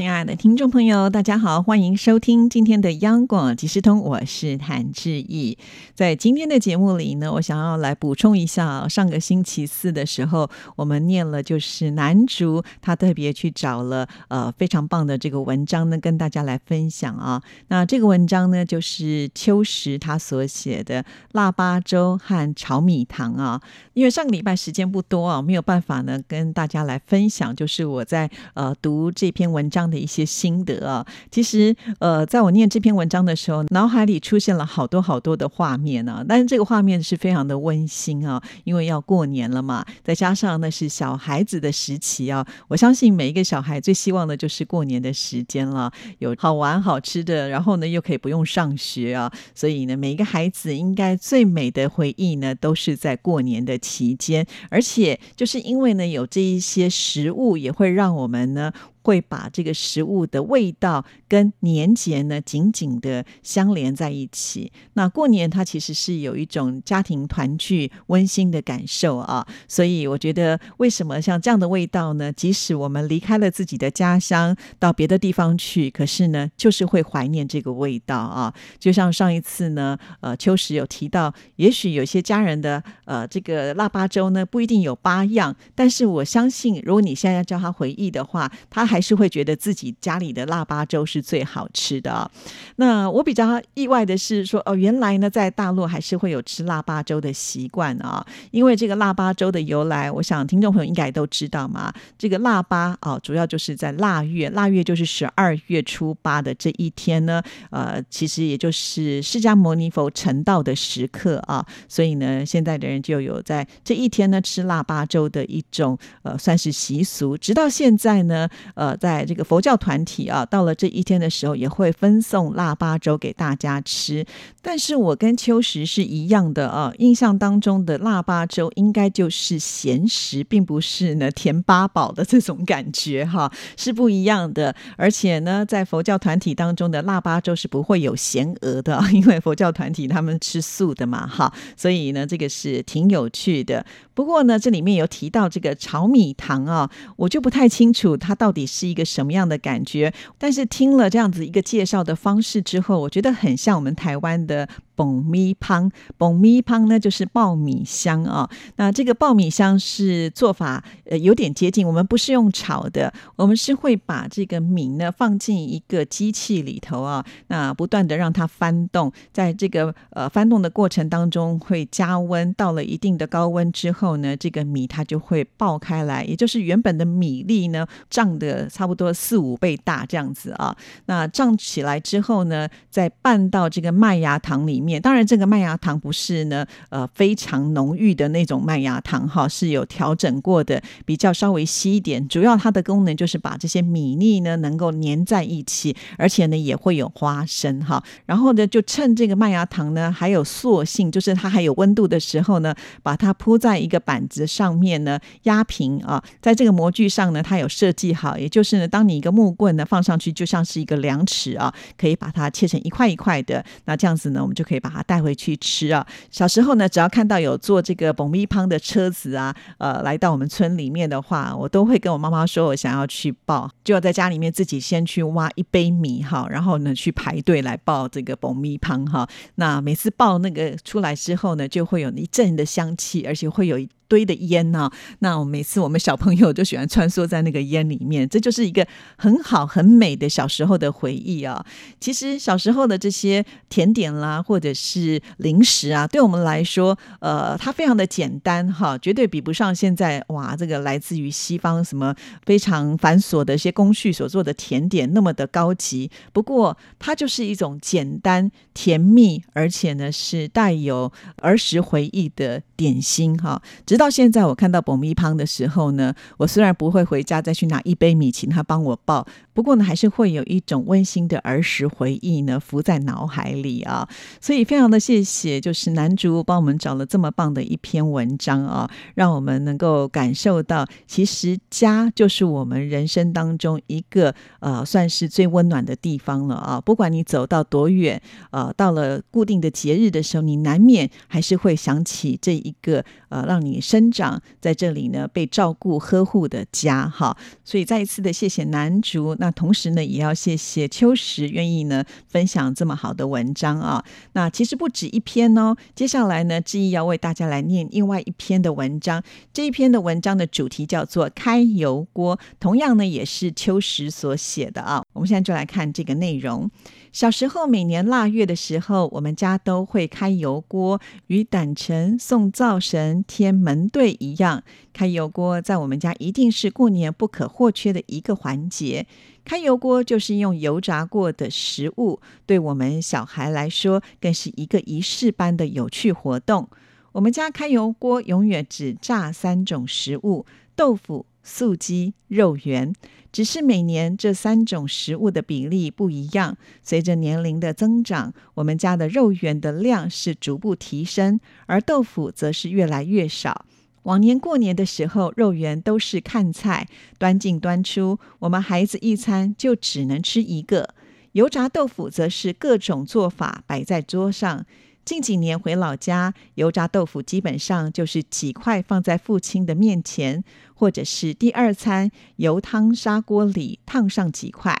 亲爱的听众朋友，大家好，欢迎收听今天的央广即时通，我是谭志毅。在今天的节目里呢，我想要来补充一下，上个星期四的时候，我们念了就是南竹，他特别去找了呃非常棒的这个文章呢，跟大家来分享啊。那这个文章呢，就是秋实他所写的腊八粥和炒米糖啊。因为上个礼拜时间不多啊，没有办法呢跟大家来分享，就是我在呃读这篇文章。的一些心得啊，其实呃，在我念这篇文章的时候，脑海里出现了好多好多的画面啊。但是这个画面是非常的温馨啊，因为要过年了嘛，再加上那是小孩子的时期啊。我相信每一个小孩最希望的就是过年的时间了，有好玩好吃的，然后呢又可以不用上学啊。所以呢，每一个孩子应该最美的回忆呢，都是在过年的期间，而且就是因为呢有这一些食物，也会让我们呢。会把这个食物的味道跟年节呢紧紧的相连在一起。那过年它其实是有一种家庭团聚温馨的感受啊，所以我觉得为什么像这样的味道呢？即使我们离开了自己的家乡到别的地方去，可是呢，就是会怀念这个味道啊。就像上一次呢，呃，秋实有提到，也许有些家人的呃这个腊八粥呢不一定有八样，但是我相信，如果你现在要叫他回忆的话，他还是会觉得自己家里的腊八粥是最好吃的。那我比较意外的是说，哦，原来呢，在大陆还是会有吃腊八粥的习惯啊。因为这个腊八粥的由来，我想听众朋友应该都知道嘛。这个腊八啊，主要就是在腊月，腊月就是十二月初八的这一天呢。呃，其实也就是释迦牟尼佛成道的时刻啊。所以呢，现在的人就有在这一天呢吃腊八粥的一种呃，算是习俗。直到现在呢。呃在这个佛教团体啊，到了这一天的时候，也会分送腊八粥给大家吃。但是我跟秋实是一样的啊，印象当中的腊八粥应该就是咸食，并不是呢甜八宝的这种感觉哈，是不一样的。而且呢，在佛教团体当中的腊八粥是不会有咸鹅的，因为佛教团体他们吃素的嘛哈，所以呢，这个是挺有趣的。不过呢，这里面有提到这个炒米糖啊，我就不太清楚它到底。是一个什么样的感觉？但是听了这样子一个介绍的方式之后，我觉得很像我们台湾的。爆米香，爆米汤呢就是爆米香啊。那这个爆米香是做法呃有点接近，我们不是用炒的，我们是会把这个米呢放进一个机器里头啊，那不断的让它翻动，在这个呃翻动的过程当中会加温，到了一定的高温之后呢，这个米它就会爆开来，也就是原本的米粒呢胀的差不多四五倍大这样子啊。那胀起来之后呢，再拌到这个麦芽糖里面。当然，这个麦芽糖不是呢，呃，非常浓郁的那种麦芽糖哈，是有调整过的，比较稍微稀一点。主要它的功能就是把这些米粒呢能够粘在一起，而且呢也会有花生哈。然后呢，就趁这个麦芽糖呢还有塑性，就是它还有温度的时候呢，把它铺在一个板子上面呢压平啊，在这个模具上呢，它有设计好，也就是呢，当你一个木棍呢放上去，就像是一个量尺啊，可以把它切成一块一块的。那这样子呢，我们就可以。把它带回去吃啊！小时候呢，只要看到有坐这个蹦咪胖的车子啊，呃，来到我们村里面的话，我都会跟我妈妈说，我想要去报，就要在家里面自己先去挖一杯米哈，然后呢去排队来报这个蹦咪胖哈。那每次报那个出来之后呢，就会有一阵的香气，而且会有一。堆的烟呢？那我每次我们小朋友就喜欢穿梭在那个烟里面，这就是一个很好很美的小时候的回忆啊。其实小时候的这些甜点啦，或者是零食啊，对我们来说，呃，它非常的简单哈，绝对比不上现在哇，这个来自于西方什么非常繁琐的一些工序所做的甜点那么的高级。不过它就是一种简单甜蜜，而且呢是带有儿时回忆的点心哈。到现在，我看到保密胖的时候呢，我虽然不会回家再去拿一杯米请他帮我抱，不过呢，还是会有一种温馨的儿时回忆呢浮在脑海里啊。所以非常的谢谢，就是男主帮我们找了这么棒的一篇文章啊，让我们能够感受到，其实家就是我们人生当中一个呃算是最温暖的地方了啊。不管你走到多远，呃，到了固定的节日的时候，你难免还是会想起这一个呃让你。生长在这里呢，被照顾呵护的家哈，所以再一次的谢谢南竹，那同时呢，也要谢谢秋实愿意呢分享这么好的文章啊。那其实不止一篇哦，接下来呢，志毅要为大家来念另外一篇的文章。这一篇的文章的主题叫做“开油锅”，同样呢也是秋实所写的啊。我们现在就来看这个内容。小时候，每年腊月的时候，我们家都会开油锅，与胆城送灶神、天门对一样。开油锅在我们家一定是过年不可或缺的一个环节。开油锅就是用油炸过的食物，对我们小孩来说，更是一个仪式般的有趣活动。我们家开油锅永远只炸三种食物：豆腐。素鸡、肉圆，只是每年这三种食物的比例不一样。随着年龄的增长，我们家的肉圆的量是逐步提升，而豆腐则是越来越少。往年过年的时候，肉圆都是看菜，端进端出，我们孩子一餐就只能吃一个。油炸豆腐则是各种做法摆在桌上。近几年回老家，油炸豆腐基本上就是几块放在父亲的面前，或者是第二餐油汤砂锅里烫上几块。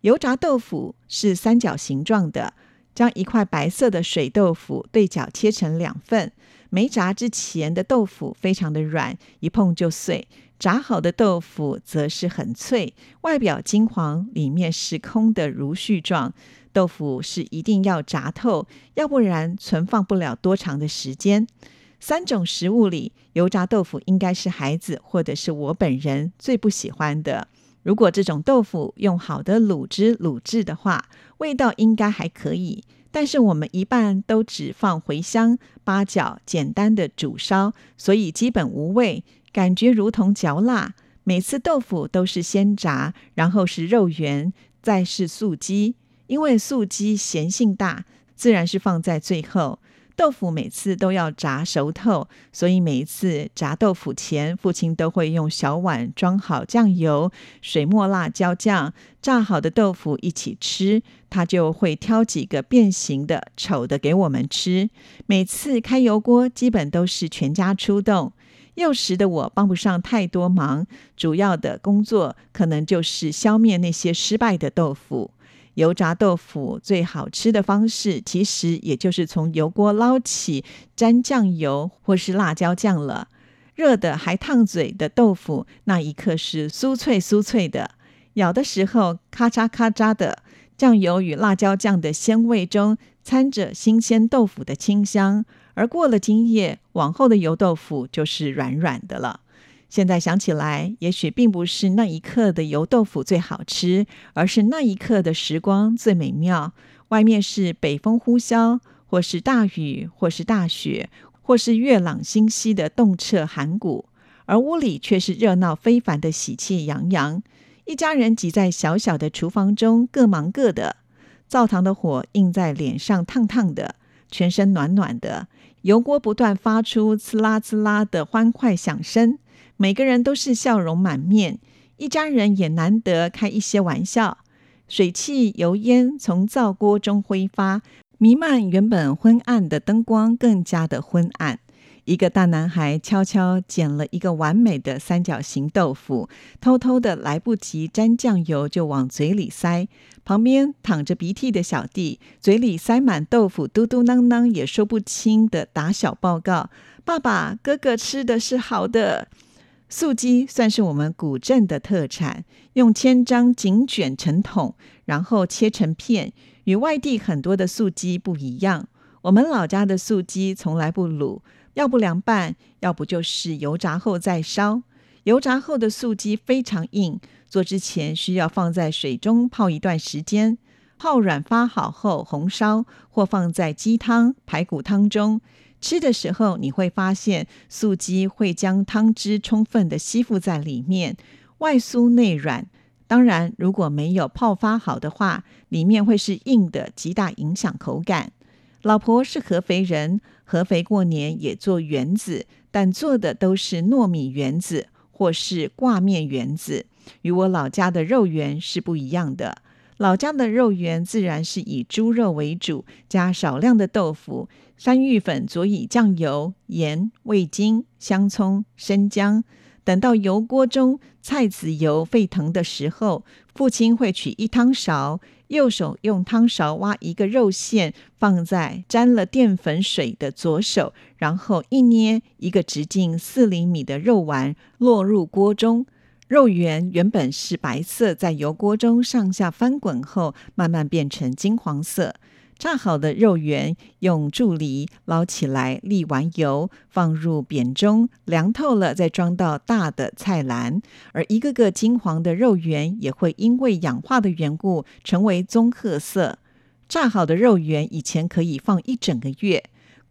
油炸豆腐是三角形状的，将一块白色的水豆腐对角切成两份。没炸之前的豆腐非常的软，一碰就碎；炸好的豆腐则是很脆，外表金黄，里面是空的如絮状。豆腐是一定要炸透，要不然存放不了多长的时间。三种食物里，油炸豆腐应该是孩子或者是我本人最不喜欢的。如果这种豆腐用好的卤汁卤制的话，味道应该还可以。但是我们一半都只放茴香、八角，简单的煮烧，所以基本无味，感觉如同嚼蜡。每次豆腐都是先炸，然后是肉圆，再是素鸡。因为素鸡咸性大，自然是放在最后。豆腐每次都要炸熟透，所以每一次炸豆腐前，父亲都会用小碗装好酱油、水墨辣椒酱，炸好的豆腐一起吃。他就会挑几个变形的、丑的给我们吃。每次开油锅，基本都是全家出动。幼时的我帮不上太多忙，主要的工作可能就是消灭那些失败的豆腐。油炸豆腐最好吃的方式，其实也就是从油锅捞起，沾酱油或是辣椒酱了。热的还烫嘴的豆腐，那一刻是酥脆酥脆的，咬的时候咔嚓咔嚓的。酱油与辣椒酱的鲜味中掺着新鲜豆腐的清香，而过了今夜，往后的油豆腐就是软软的了。现在想起来，也许并不是那一刻的油豆腐最好吃，而是那一刻的时光最美妙。外面是北风呼啸，或是大雨，或是大雪，或是月朗星稀的动彻寒谷，而屋里却是热闹非凡的喜气洋洋。一家人挤在小小的厨房中，各忙各的。灶堂的火映在脸上，烫烫的，全身暖暖的。油锅不断发出呲啦呲啦的欢快响声。每个人都是笑容满面，一家人也难得开一些玩笑。水汽、油烟从灶锅中挥发，弥漫原本昏暗的灯光，更加的昏暗。一个大男孩悄悄捡了一个完美的三角形豆腐，偷偷的来不及沾酱油就往嘴里塞。旁边淌着鼻涕的小弟，嘴里塞满豆腐，嘟嘟囔囔也说不清的打小报告：“爸爸，哥哥吃的是好的。”素鸡算是我们古镇的特产，用千张紧卷成筒，然后切成片。与外地很多的素鸡不一样，我们老家的素鸡从来不卤，要不凉拌，要不就是油炸后再烧。油炸后的素鸡非常硬，做之前需要放在水中泡一段时间，泡软发好后红烧，或放在鸡汤、排骨汤中。吃的时候你会发现素鸡会将汤汁充分的吸附在里面，外酥内软。当然，如果没有泡发好的话，里面会是硬的，极大影响口感。老婆是合肥人，合肥过年也做圆子，但做的都是糯米圆子或是挂面圆子，与我老家的肉圆是不一样的。老家的肉圆自然是以猪肉为主，加少量的豆腐、山芋粉，佐以酱油、盐、味精、香葱、生姜。等到油锅中菜籽油沸腾的时候，父亲会取一汤勺，右手用汤勺挖一个肉馅，放在沾了淀粉水的左手，然后一捏，一个直径四厘米的肉丸落入锅中。肉圆原本是白色，在油锅中上下翻滚后，慢慢变成金黄色。炸好的肉圆用柱篱捞起来，沥完油，放入扁中，凉透了再装到大的菜篮。而一个个金黄的肉圆也会因为氧化的缘故成为棕褐色。炸好的肉圆以前可以放一整个月，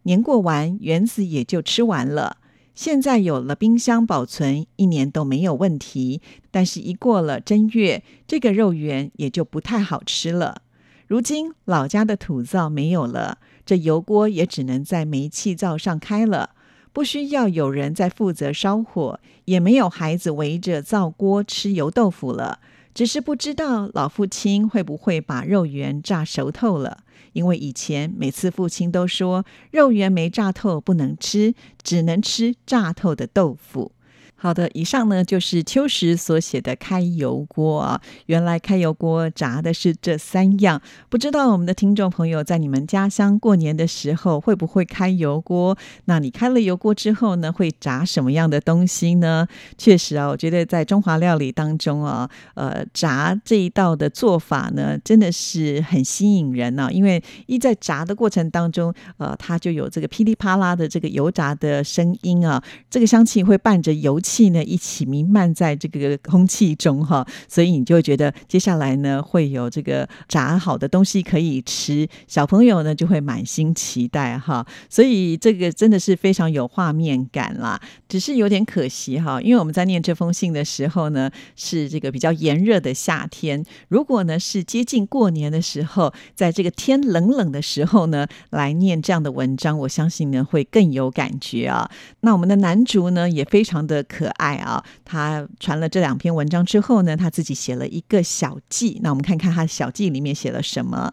年过完圆子也就吃完了。现在有了冰箱保存，一年都没有问题。但是，一过了正月，这个肉圆也就不太好吃了。如今老家的土灶没有了，这油锅也只能在煤气灶上开了，不需要有人在负责烧火，也没有孩子围着灶锅吃油豆腐了。只是不知道老父亲会不会把肉圆炸熟透了，因为以前每次父亲都说肉圆没炸透不能吃，只能吃炸透的豆腐。好的，以上呢就是秋实所写的开油锅啊。原来开油锅炸的是这三样，不知道我们的听众朋友在你们家乡过年的时候会不会开油锅？那你开了油锅之后呢，会炸什么样的东西呢？确实啊，我觉得在中华料理当中啊，呃，炸这一道的做法呢，真的是很吸引人呢。因为一在炸的过程当中，呃，它就有这个噼里啪啦的这个油炸的声音啊，这个香气会伴着油。气呢一起弥漫在这个空气中哈，所以你就觉得接下来呢会有这个炸好的东西可以吃，小朋友呢就会满心期待哈，所以这个真的是非常有画面感啦。只是有点可惜哈，因为我们在念这封信的时候呢是这个比较炎热的夏天，如果呢是接近过年的时候，在这个天冷冷的时候呢来念这样的文章，我相信呢会更有感觉啊。那我们的男主呢也非常的。可爱啊！他传了这两篇文章之后呢，他自己写了一个小记。那我们看看他小记里面写了什么。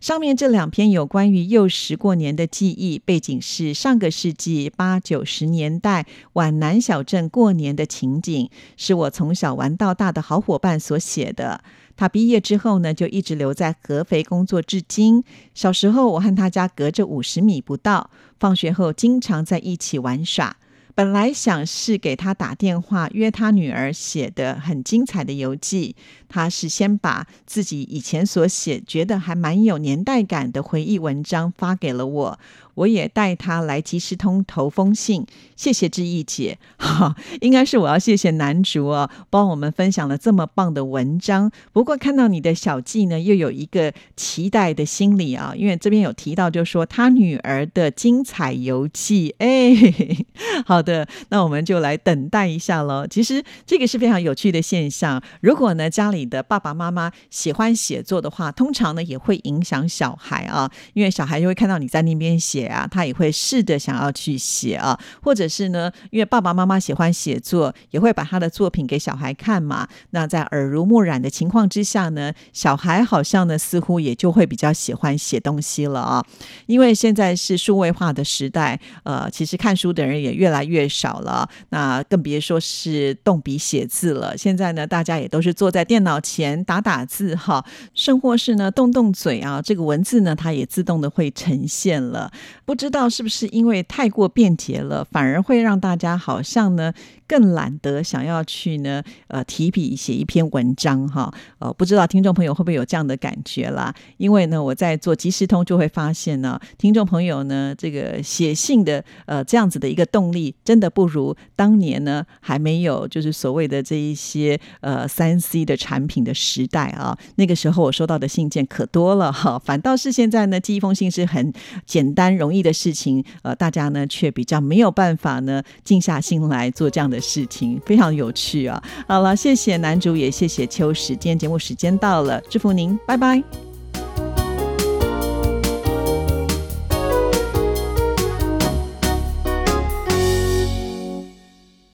上面这两篇有关于幼时过年的记忆，背景是上个世纪八九十年代皖南小镇过年的情景，是我从小玩到大的好伙伴所写的。他毕业之后呢，就一直留在合肥工作至今。小时候，我和他家隔着五十米不到，放学后经常在一起玩耍。本来想是给他打电话约他女儿写的很精彩的游记，他是先把自己以前所写觉得还蛮有年代感的回忆文章发给了我。我也带他来即时通投封信，谢谢志毅姐，哈，应该是我要谢谢男主哦，帮我们分享了这么棒的文章。不过看到你的小记呢，又有一个期待的心理啊，因为这边有提到，就说他女儿的精彩游记，哎，好的，那我们就来等待一下喽。其实这个是非常有趣的现象，如果呢家里的爸爸妈妈喜欢写作的话，通常呢也会影响小孩啊，因为小孩就会看到你在那边写。啊，他也会试着想要去写啊，或者是呢，因为爸爸妈妈喜欢写作，也会把他的作品给小孩看嘛。那在耳濡目染的情况之下呢，小孩好像呢，似乎也就会比较喜欢写东西了啊。因为现在是数位化的时代，呃，其实看书的人也越来越少了，那更别说是动笔写字了。现在呢，大家也都是坐在电脑前打打字哈，甚或是呢动动嘴啊，这个文字呢，它也自动的会呈现了。不知道是不是因为太过便捷了，反而会让大家好像呢？更懒得想要去呢，呃，提笔写一篇文章哈，呃，不知道听众朋友会不会有这样的感觉啦？因为呢，我在做即时通就会发现呢，听众朋友呢，这个写信的呃这样子的一个动力，真的不如当年呢还没有就是所谓的这一些呃三 C 的产品的时代啊，那个时候我收到的信件可多了哈，反倒是现在呢，寄一封信是很简单容易的事情，呃，大家呢却比较没有办法呢静下心来做这样的的事情，非常有趣啊。好了，谢谢男主，也谢谢秋实，今天节目时间到了，祝福您，拜拜。